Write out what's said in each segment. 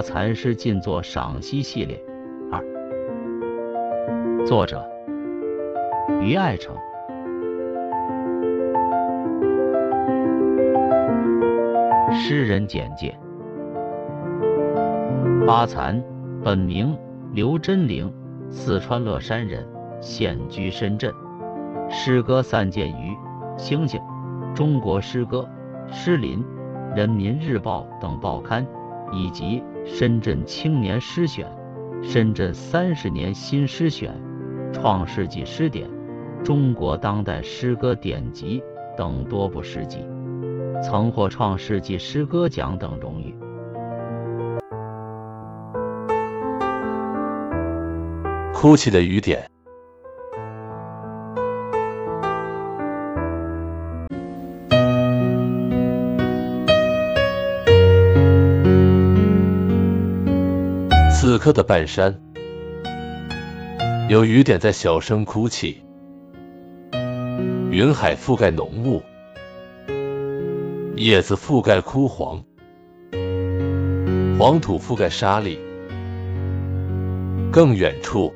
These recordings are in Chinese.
发残诗尽作赏析系列二，作者于爱成。诗人简介：发残，本名刘真灵，四川乐山人，现居深圳。诗歌散见于《星星》《中国诗歌》《诗林》《人民日报》等报刊，以及《深圳青年诗选》《深圳三十年新诗选》《创世纪诗典》《中国当代诗歌典籍》等多部诗集，曾获创世纪诗歌奖等荣誉。哭泣的雨点。此刻的半山，有雨点在小声哭泣。云海覆盖浓雾，叶子覆盖枯黄，黄土覆盖沙砾。更远处，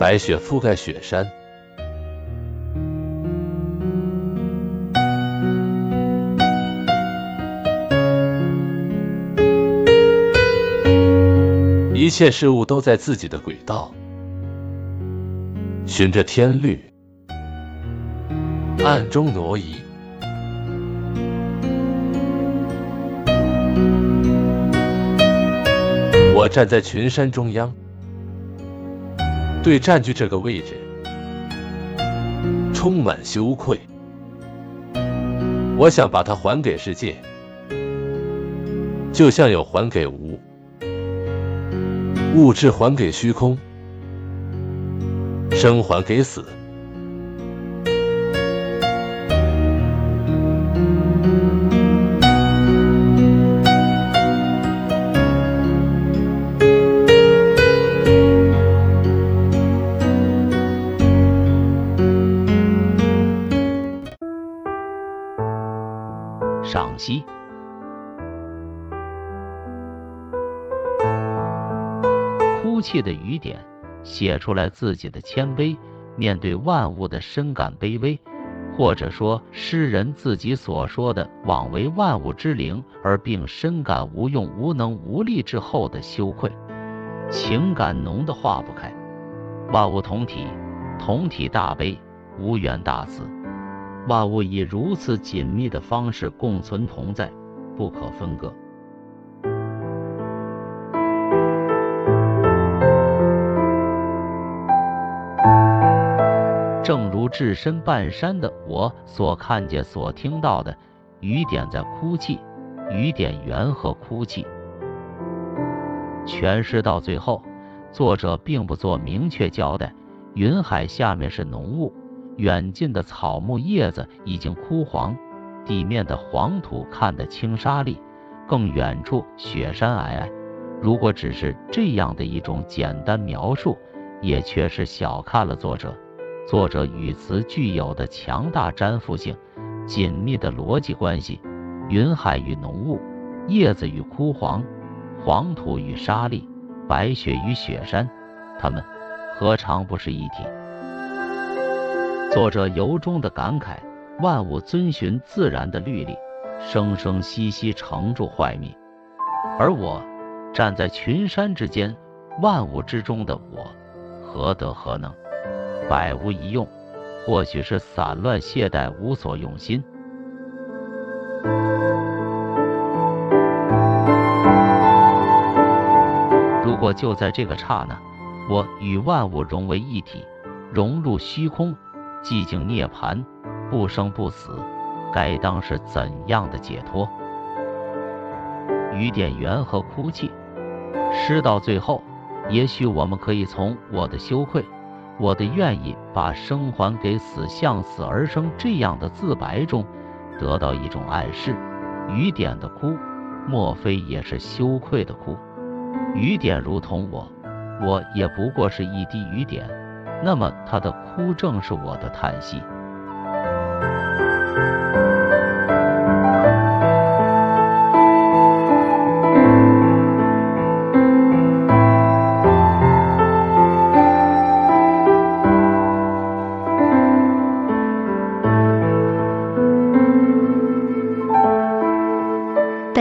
白雪覆盖雪山。一切事物都在自己的轨道，循着天律，暗中挪移。我站在群山中央，对占据这个位置充满羞愧。我想把它还给世界，就像有还给无。物质还给虚空，生还给死。赏析。哭泣的雨点，写出来自己的谦卑，面对万物的深感卑微，或者说诗人自己所说的枉为万物之灵，而并深感无用、无能、无力之后的羞愧，情感浓得化不开。万物同体，同体大悲，无缘大慈。万物以如此紧密的方式共存同在，不可分割。正如置身半山的我所看见、所听到的，雨点在哭泣，雨点缘何哭泣？全诗到最后，作者并不做明确交代。云海下面是浓雾，远近的草木叶子已经枯黄，地面的黄土看得青沙砾，更远处雪山皑皑。如果只是这样的一种简单描述，也确实小看了作者。作者语词具有的强大粘附性、紧密的逻辑关系，云海与浓雾，叶子与枯黄，黄土与沙砾，白雪与雪山，它们何尝不是一体？作者由衷的感慨：万物遵循自然的律例，生生息息成住坏灭，而我站在群山之间，万物之中的我，何德何能？百无一用，或许是散乱懈怠，无所用心。如果就在这个刹那，我与万物融为一体，融入虚空，寂静涅槃，不生不死，该当是怎样的解脱？雨点缘何哭泣？诗到最后，也许我们可以从我的羞愧。我的愿意把生还给死，向死而生这样的自白中，得到一种暗示。雨点的哭，莫非也是羞愧的哭？雨点如同我，我也不过是一滴雨点，那么他的哭正是我的叹息。